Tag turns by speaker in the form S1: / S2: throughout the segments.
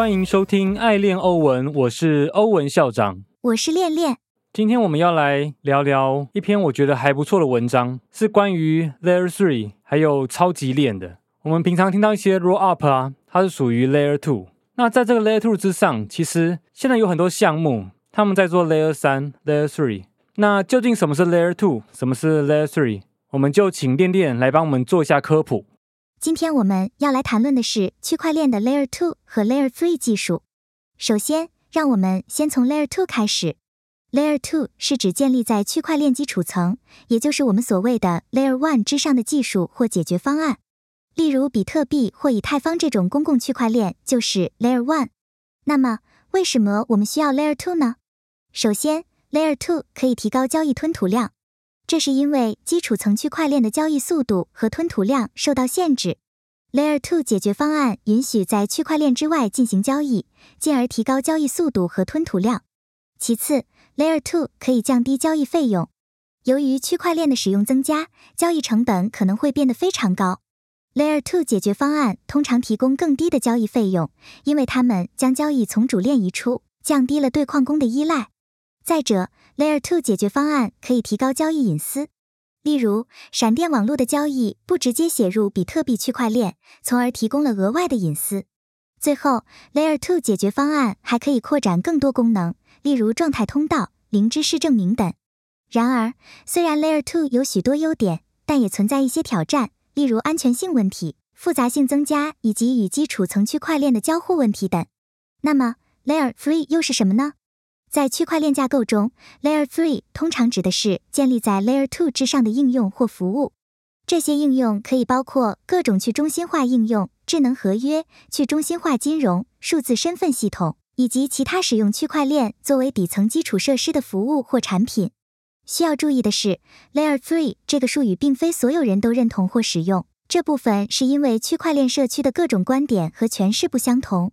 S1: 欢迎收听《爱恋欧文》，我是欧文校长。
S2: 我是恋恋。
S1: 今天我们要来聊聊一篇我觉得还不错的文章，是关于 Layer Three 还有超级链的。我们平常听到一些 Roll Up 啊，它是属于 Layer Two。那在这个 Layer Two 之上，其实现在有很多项目，他们在做 Layer 三、Layer Three。那究竟什么是 Layer Two，什么是 Layer Three？我们就请恋恋来帮我们做一下科普。
S2: 今天我们要来谈论的是区块链的 Layer Two 和 Layer Three 技术。首先，让我们先从 Layer Two 开始。Layer Two 是指建立在区块链基础层，也就是我们所谓的 Layer One 之上的技术或解决方案。例如，比特币或以太坊这种公共区块链就是 Layer One。那么，为什么我们需要 Layer Two 呢？首先，Layer Two 可以提高交易吞吐量。这是因为基础层区块链的交易速度和吞吐量受到限制，Layer Two 解决方案允许在区块链之外进行交易，进而提高交易速度和吞吐量。其次，Layer Two 可以降低交易费用。由于区块链的使用增加，交易成本可能会变得非常高。Layer Two 解决方案通常提供更低的交易费用，因为它们将交易从主链移出，降低了对矿工的依赖。再者，Layer Two 解决方案可以提高交易隐私，例如闪电网络的交易不直接写入比特币区块链，从而提供了额外的隐私。最后，Layer Two 解决方案还可以扩展更多功能，例如状态通道、零知识证明等。然而，虽然 Layer Two 有许多优点，但也存在一些挑战，例如安全性问题、复杂性增加以及与基础层区块链的交互问题等。那么，Layer Three 又是什么呢？在区块链架构中，Layer Three 通常指的是建立在 Layer Two 之上的应用或服务。这些应用可以包括各种去中心化应用、智能合约、去中心化金融、数字身份系统，以及其他使用区块链作为底层基础设施的服务或产品。需要注意的是，Layer Three 这个术语并非所有人都认同或使用，这部分是因为区块链社区的各种观点和诠释不相同。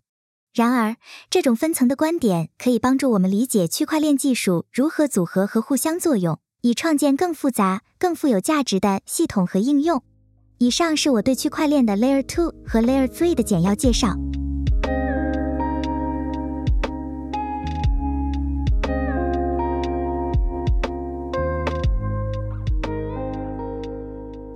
S2: 然而，这种分层的观点可以帮助我们理解区块链技术如何组合和互相作用，以创建更复杂、更富有价值的系统和应用。以上是我对区块链的 Layer Two 和 Layer Three 的简要介绍。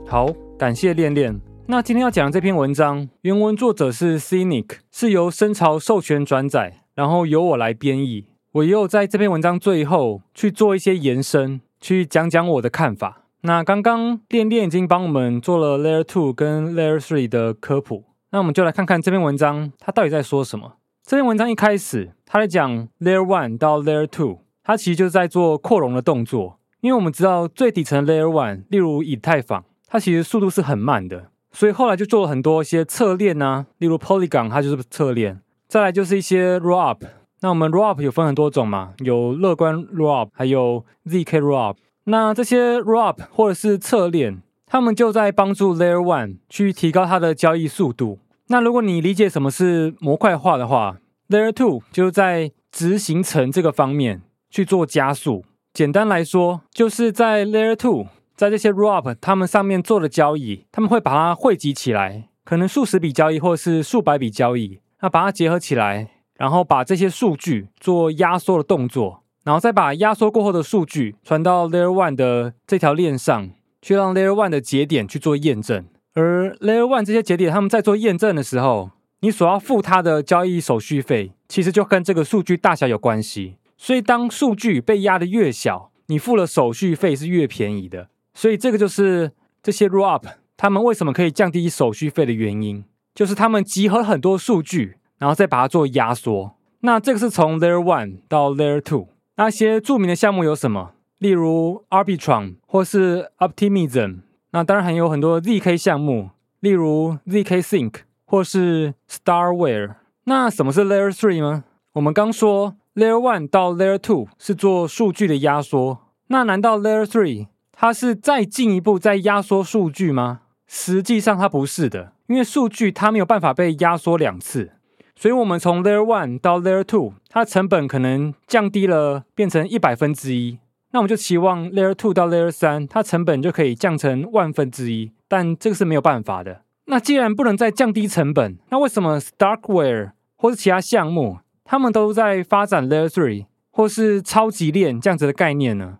S1: 好，感谢恋恋。那今天要讲的这篇文章，原文作者是 Cynic，是由深潮授权转载，然后由我来编译。我也有在这篇文章最后去做一些延伸，去讲讲我的看法。那刚刚恋恋已经帮我们做了 Layer Two 跟 Layer Three 的科普，那我们就来看看这篇文章它到底在说什么。这篇文章一开始，它在讲 Layer One 到 Layer Two，它其实就是在做扩容的动作。因为我们知道最底层 Layer One，例如以太坊，它其实速度是很慢的。所以后来就做了很多一些侧链呐，例如 Polygon 它就是侧链，再来就是一些 Rop。那我们 Rop 有分很多种嘛，有乐观 Roll Up，还有 ZK Rop。那这些 Rop 或者是侧链，他们就在帮助 Layer One 去提高它的交易速度。那如果你理解什么是模块化的话，Layer Two 就在执行层这个方面去做加速。简单来说，就是在 Layer Two。在这些 Roll-up 他们上面做的交易，他们会把它汇集起来，可能数十笔交易或是数百笔交易，那把它结合起来，然后把这些数据做压缩的动作，然后再把压缩过后的数据传到 Layer One 的这条链上，去让 Layer One 的节点去做验证。而 Layer One 这些节点他们在做验证的时候，你所要付他的交易手续费，其实就跟这个数据大小有关系。所以当数据被压的越小，你付了手续费是越便宜的。所以这个就是这些 roll up 他们为什么可以降低手续费的原因，就是他们集合很多数据，然后再把它做压缩。那这个是从 layer one 到 layer two，那些著名的项目有什么？例如 Arbitrum 或是 Optimism。那当然还有很多 zk 项目，例如 zk sync 或是 Starware。那什么是 layer three 呢？我们刚说 layer one 到 layer two 是做数据的压缩，那难道 layer three？它是再进一步再压缩数据吗？实际上它不是的，因为数据它没有办法被压缩两次，所以我们从 Layer One 到 Layer Two，它成本可能降低了，变成一百分之一。那我们就期望 Layer Two 到 Layer 三，它成本就可以降成万分之一，但这个是没有办法的。那既然不能再降低成本，那为什么 Starkware 或是其他项目，他们都在发展 Layer Three 或是超级链这样子的概念呢。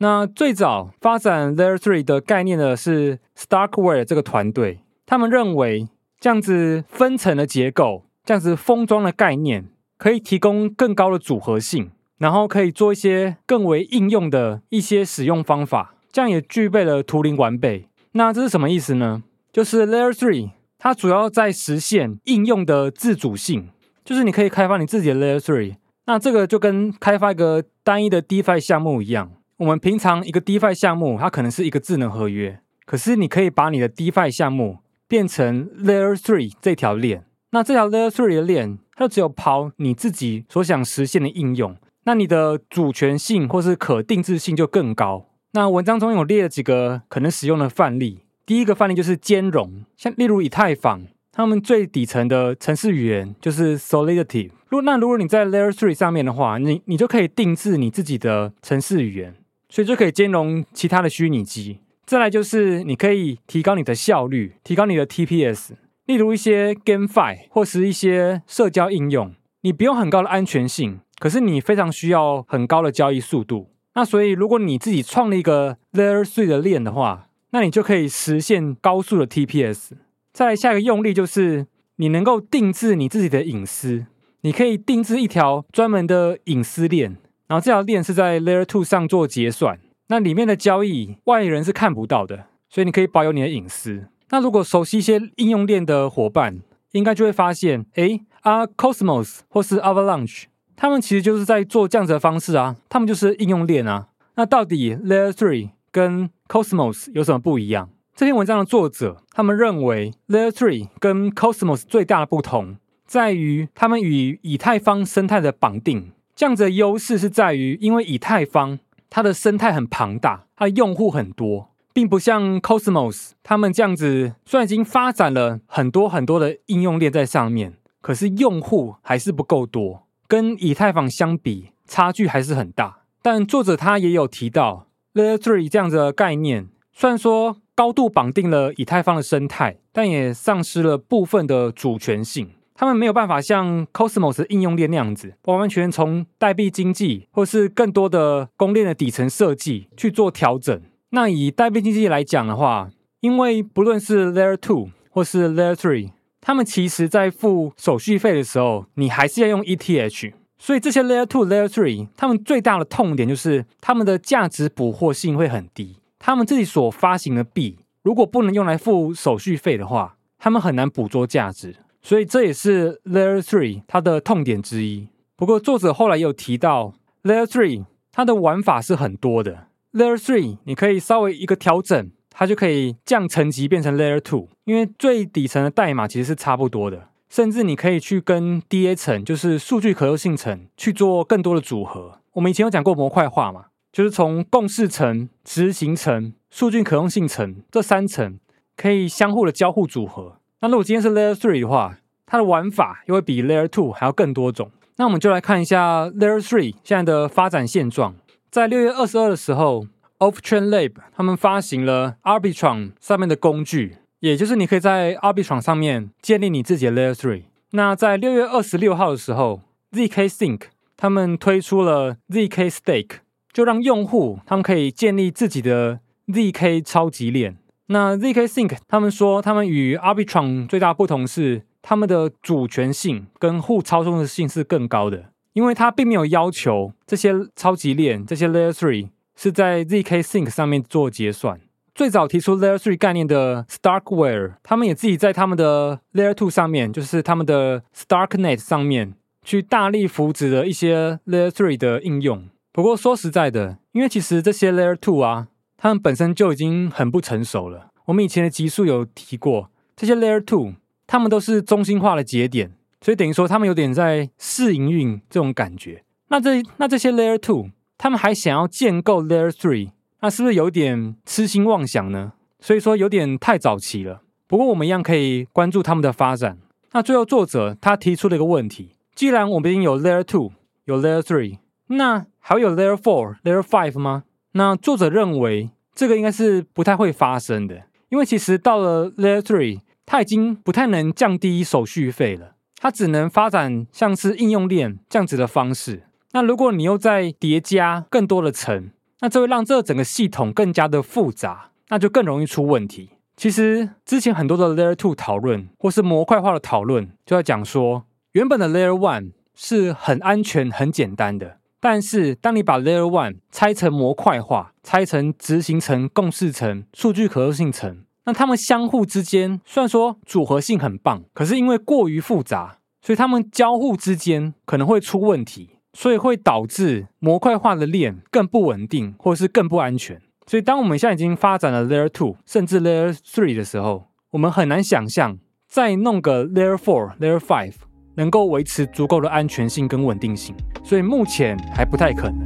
S1: 那最早发展 Layer Three 的概念的是 Starkware 这个团队，他们认为这样子分层的结构，这样子封装的概念，可以提供更高的组合性，然后可以做一些更为应用的一些使用方法，这样也具备了图灵完备。那这是什么意思呢？就是 Layer Three 它主要在实现应用的自主性，就是你可以开发你自己的 Layer Three。那这个就跟开发一个单一的 DeFi 项目一样。我们平常一个 DeFi 项目，它可能是一个智能合约，可是你可以把你的 DeFi 项目变成 Layer Three 这条链。那这条 Layer Three 的链，它就只有跑你自己所想实现的应用，那你的主权性或是可定制性就更高。那文章中有列了几个可能使用的范例，第一个范例就是兼容，像例如以太坊，他们最底层的程式语言就是 Solidity。如果那如果你在 Layer Three 上面的话，你你就可以定制你自己的程式语言。所以就可以兼容其他的虚拟机。再来就是你可以提高你的效率，提高你的 TPS。例如一些 GameFi 或是一些社交应用，你不用很高的安全性，可是你非常需要很高的交易速度。那所以如果你自己创立一个 Layer Three 的链的话，那你就可以实现高速的 TPS。再来下一个用例就是你能够定制你自己的隐私，你可以定制一条专门的隐私链。然后这条链是在 Layer Two 上做结算，那里面的交易外人是看不到的，所以你可以保有你的隐私。那如果熟悉一些应用链的伙伴，应该就会发现，哎，啊，Cosmos 或是 Avalanche，他们其实就是在做这样子的方式啊，他们就是应用链啊。那到底 Layer Three 跟 Cosmos 有什么不一样？这篇文章的作者他们认为 Layer Three 跟 Cosmos 最大的不同在于他们与以太坊生态的绑定。这样子的优势是在于，因为以太坊它的生态很庞大，它的用户很多，并不像 Cosmos 他们这样子，虽然已经发展了很多很多的应用链在上面，可是用户还是不够多，跟以太坊相比，差距还是很大。但作者他也有提到，Layer Three 这样子的概念，虽然说高度绑定了以太坊的生态，但也丧失了部分的主权性。他们没有办法像 Cosmos 应用链那样子，完完全从代币经济或是更多的公链的底层设计去做调整。那以代币经济来讲的话，因为不论是 Layer Two 或是 Layer Three，他们其实在付手续费的时候，你还是要用 ETH。所以这些 Layer Two、Layer Three，他们最大的痛点就是他们的价值捕获性会很低。他们自己所发行的币，如果不能用来付手续费的话，他们很难捕捉价值。所以这也是 Layer Three 它的痛点之一。不过作者后来有提到，Layer Three 它的玩法是很多的。Layer Three 你可以稍微一个调整，它就可以降层级变成 Layer Two，因为最底层的代码其实是差不多的。甚至你可以去跟 DA 层，就是数据可用性层去做更多的组合。我们以前有讲过模块化嘛，就是从共识层、执行层、数据可用性层这三层可以相互的交互组合。那如果今天是 Layer Three 的话，它的玩法又会比 Layer Two 还要更多种。那我们就来看一下 Layer Three 现在的发展现状。在六月二十二的时候，Offchain Lab 他们发行了 Arbitrum 上面的工具，也就是你可以在 Arbitrum 上面建立你自己的 Layer Three。那在六月二十六号的时候，zk Sync 他们推出了 zk Stake，就让用户他们可以建立自己的 zk 超级链。那 zk Sync 他们说，他们与 Arbitrum 最大不同是，他们的主权性跟互操纵的性是更高的，因为它并没有要求这些超级链、这些 Layer Three 是在 zk Sync 上面做结算。最早提出 Layer Three 概念的 Starkware，他们也自己在他们的 Layer Two 上面，就是他们的 Starknet 上面，去大力扶植了一些 Layer Three 的应用。不过说实在的，因为其实这些 Layer Two 啊。他们本身就已经很不成熟了。我们以前的集数有提过，这些 Layer Two，他们都是中心化的节点，所以等于说他们有点在试营运这种感觉。那这那这些 Layer Two，他们还想要建构 Layer Three，那是不是有点痴心妄想呢？所以说有点太早期了。不过我们一样可以关注他们的发展。那最后作者他提出了一个问题：既然我们已经有 Layer Two，有 Layer Three，那还会有 Layer Four、Layer Five 吗？那作者认为这个应该是不太会发生的，因为其实到了 Layer Three，它已经不太能降低手续费了。它只能发展像是应用链这样子的方式。那如果你又再叠加更多的层，那这会让这整个系统更加的复杂，那就更容易出问题。其实之前很多的 Layer Two 讨论或是模块化的讨论，就在讲说，原本的 Layer One 是很安全、很简单的，但是当你把 Layer One 拆成模块化，拆成执行层、共识层、数据可用性层，那它们相互之间虽然说组合性很棒，可是因为过于复杂，所以它们交互之间可能会出问题。所以会导致模块化的链更不稳定，或是更不安全。所以当我们现在已经发展了 Layer Two，甚至 Layer Three 的时候，我们很难想象再弄个 Layer Four、Layer Five 能够维持足够的安全性跟稳定性。所以目前还不太可能。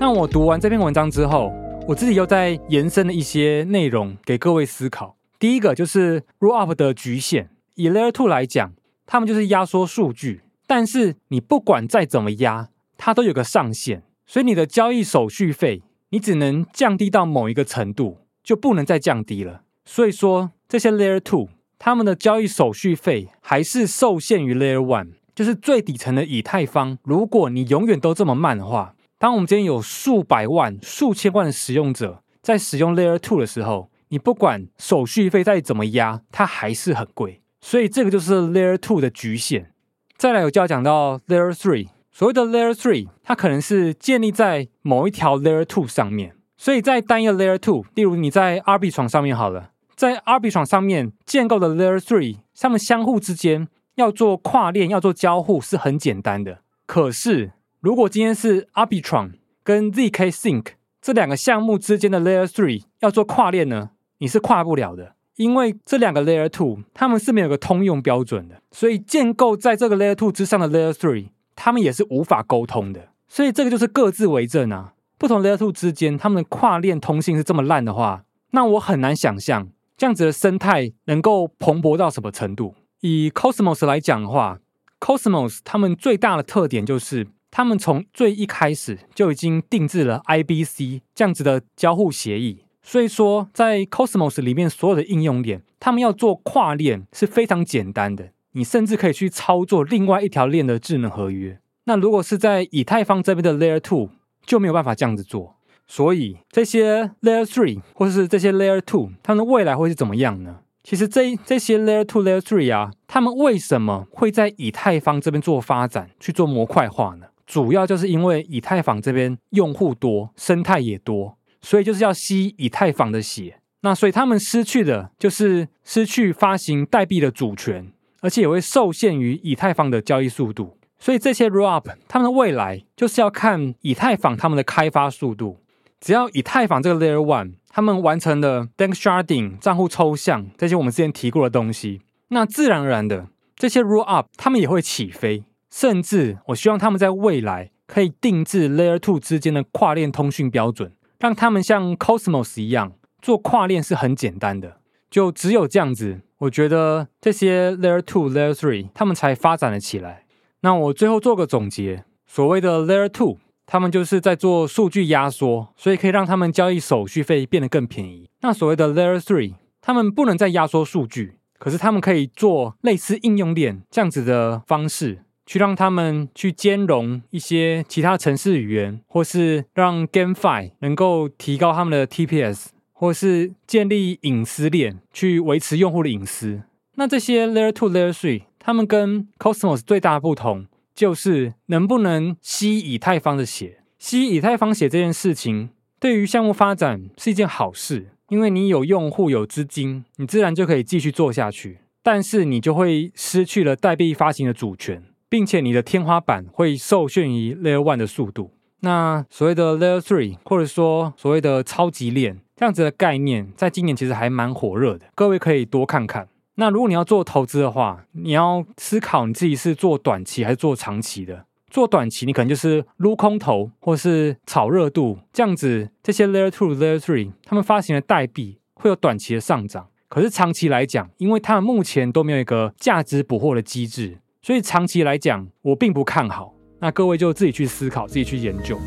S1: 那我读完这篇文章之后，我自己又在延伸了一些内容给各位思考。第一个就是 Rollup 的局限。以 Layer Two 来讲，他们就是压缩数据，但是你不管再怎么压，它都有个上限。所以你的交易手续费，你只能降低到某一个程度，就不能再降低了。所以说，这些 Layer Two 他们的交易手续费还是受限于 Layer One，就是最底层的以太坊。如果你永远都这么慢的话，当我们今天有数百万、数千万的使用者在使用 Layer Two 的时候，你不管手续费再怎么压，它还是很贵，所以这个就是 Layer Two 的局限。再来，我就要讲到 Layer Three。所谓的 Layer Three，它可能是建立在某一条 Layer Two 上面。所以在单一的 Layer Two，例如你在 R B 窗上面好了，在 R B 窗上面建构的 Layer Three，它们相互之间要做跨链、要做交互是很简单的。可是，如果今天是 R B 窗跟 zk Sync 这两个项目之间的 Layer Three 要做跨链呢？你是跨不了的，因为这两个 Layer Two 它们是没有个通用标准的，所以建构在这个 Layer Two 之上的 Layer Three，它们也是无法沟通的。所以这个就是各自为政啊。不同 Layer Two 之间，它们的跨链通信是这么烂的话，那我很难想象这样子的生态能够蓬勃到什么程度。以 Cosmos 来讲的话，Cosmos 他们最大的特点就是，他们从最一开始就已经定制了 IBC 这样子的交互协议。所以说，在 Cosmos 里面所有的应用链，他们要做跨链是非常简单的。你甚至可以去操作另外一条链的智能合约。那如果是在以太坊这边的 Layer Two 就没有办法这样子做。所以这些 Layer Three 或是这些 Layer Two，它们未来会是怎么样呢？其实这这些 Layer Two、Layer Three 啊，他们为什么会在以太坊这边做发展去做模块化呢？主要就是因为以太坊这边用户多，生态也多。所以就是要吸以太坊的血，那所以他们失去的就是失去发行代币的主权，而且也会受限于以太坊的交易速度。所以这些 rollup 他们的未来就是要看以太坊他们的开发速度。只要以太坊这个 layer one 他们完成了 Danksharding 账户抽象这些我们之前提过的东西，那自然而然的这些 rollup 他们也会起飞。甚至我希望他们在未来可以定制 layer two 之间的跨链通讯标准。让他们像 Cosmos 一样做跨链是很简单的，就只有这样子，我觉得这些 Layer Two、Layer Three 他们才发展了起来。那我最后做个总结，所谓的 Layer Two，他们就是在做数据压缩，所以可以让他们交易手续费变得更便宜。那所谓的 Layer Three，他们不能再压缩数据，可是他们可以做类似应用链这样子的方式。去让他们去兼容一些其他城市语言，或是让 GameFi 能够提高他们的 TPS，或是建立隐私链去维持用户的隐私。那这些 Layer Two、Layer Three，他们跟 Cosmos 最大的不同就是能不能吸以太坊的血。吸以太坊血这件事情，对于项目发展是一件好事，因为你有用户、有资金，你自然就可以继续做下去。但是你就会失去了代币发行的主权。并且你的天花板会受限于 Layer One 的速度。那所谓的 Layer Three，或者说所谓的超级链这样子的概念，在今年其实还蛮火热的。各位可以多看看。那如果你要做投资的话，你要思考你自己是做短期还是做长期的。做短期，你可能就是撸空头，或是炒热度这样子。这些 Layer Two、Layer Three，他们发行的代币会有短期的上涨。可是长期来讲，因为他们目前都没有一个价值捕获的机制。所以长期来讲，我并不看好。那各位就自己去思考，自己去研究。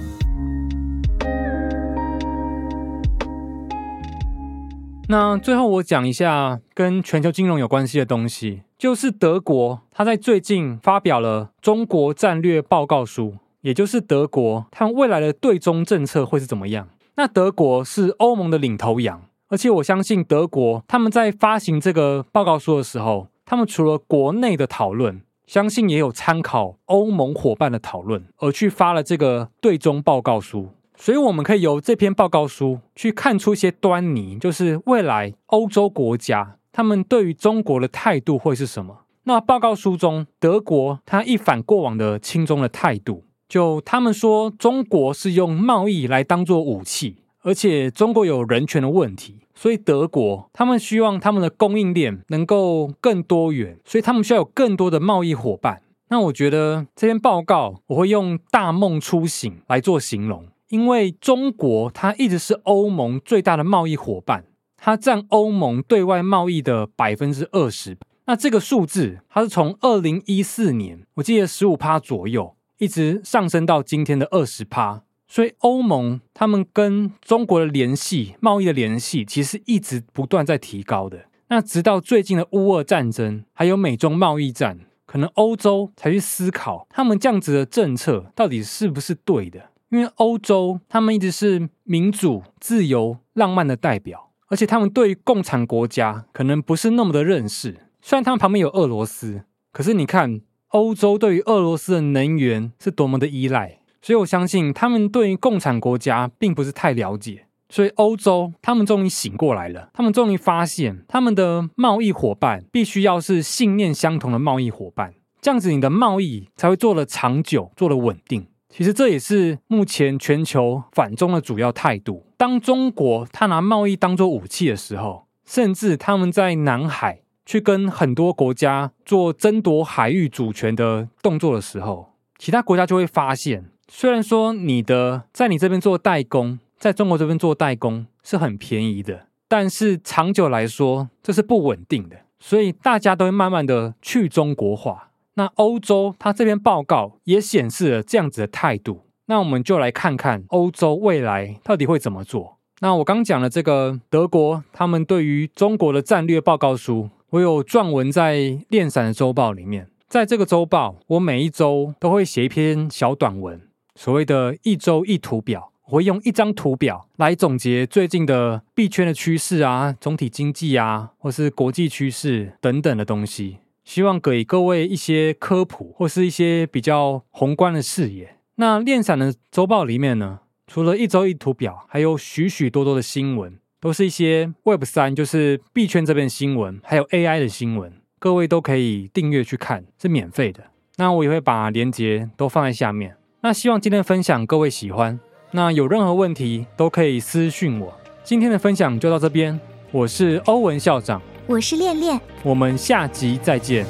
S1: 那最后我讲一下跟全球金融有关系的东西，就是德国，它在最近发表了中国战略报告书，也就是德国他们未来的对中政策会是怎么样。那德国是欧盟的领头羊，而且我相信德国他们在发行这个报告书的时候，他们除了国内的讨论。相信也有参考欧盟伙伴的讨论，而去发了这个对中报告书。所以我们可以由这篇报告书去看出一些端倪，就是未来欧洲国家他们对于中国的态度会是什么。那报告书中，德国他一反过往的轻中的态度，就他们说中国是用贸易来当做武器，而且中国有人权的问题。所以德国他们希望他们的供应链能够更多元，所以他们需要有更多的贸易伙伴。那我觉得这篇报告我会用“大梦初醒”来做形容，因为中国它一直是欧盟最大的贸易伙伴，它占欧盟对外贸易的百分之二十。那这个数字它是从二零一四年我记得十五趴左右，一直上升到今天的二十趴。所以欧盟他们跟中国的联系、贸易的联系，其实一直不断在提高的。那直到最近的乌俄战争，还有美中贸易战，可能欧洲才去思考他们这样子的政策到底是不是对的。因为欧洲他们一直是民主、自由、浪漫的代表，而且他们对于共产国家可能不是那么的认识。虽然他们旁边有俄罗斯，可是你看欧洲对于俄罗斯的能源是多么的依赖。所以我相信他们对于共产国家并不是太了解，所以欧洲他们终于醒过来了，他们终于发现他们的贸易伙伴必须要是信念相同的贸易伙伴，这样子你的贸易才会做得长久，做得稳定。其实这也是目前全球反中的主要态度。当中国他拿贸易当做武器的时候，甚至他们在南海去跟很多国家做争夺海域主权的动作的时候，其他国家就会发现。虽然说你的在你这边做代工，在中国这边做代工是很便宜的，但是长久来说这是不稳定的，所以大家都会慢慢的去中国化。那欧洲它这篇报告也显示了这样子的态度。那我们就来看看欧洲未来到底会怎么做。那我刚讲了这个德国，他们对于中国的战略报告书，我有撰文在链散的周报里面，在这个周报，我每一周都会写一篇小短文。所谓的一周一图表，我会用一张图表来总结最近的币圈的趋势啊，总体经济啊，或是国际趋势等等的东西，希望给各位一些科普或是一些比较宏观的视野。那链散的周报里面呢，除了一周一图表，还有许许多多的新闻，都是一些 Web 三，就是币圈这边新闻，还有 AI 的新闻，各位都可以订阅去看，是免费的。那我也会把链接都放在下面。那希望今天的分享各位喜欢。那有任何问题都可以私讯我。今天的分享就到这边，我是欧文校长，
S2: 我是恋恋，
S1: 我们下集再见。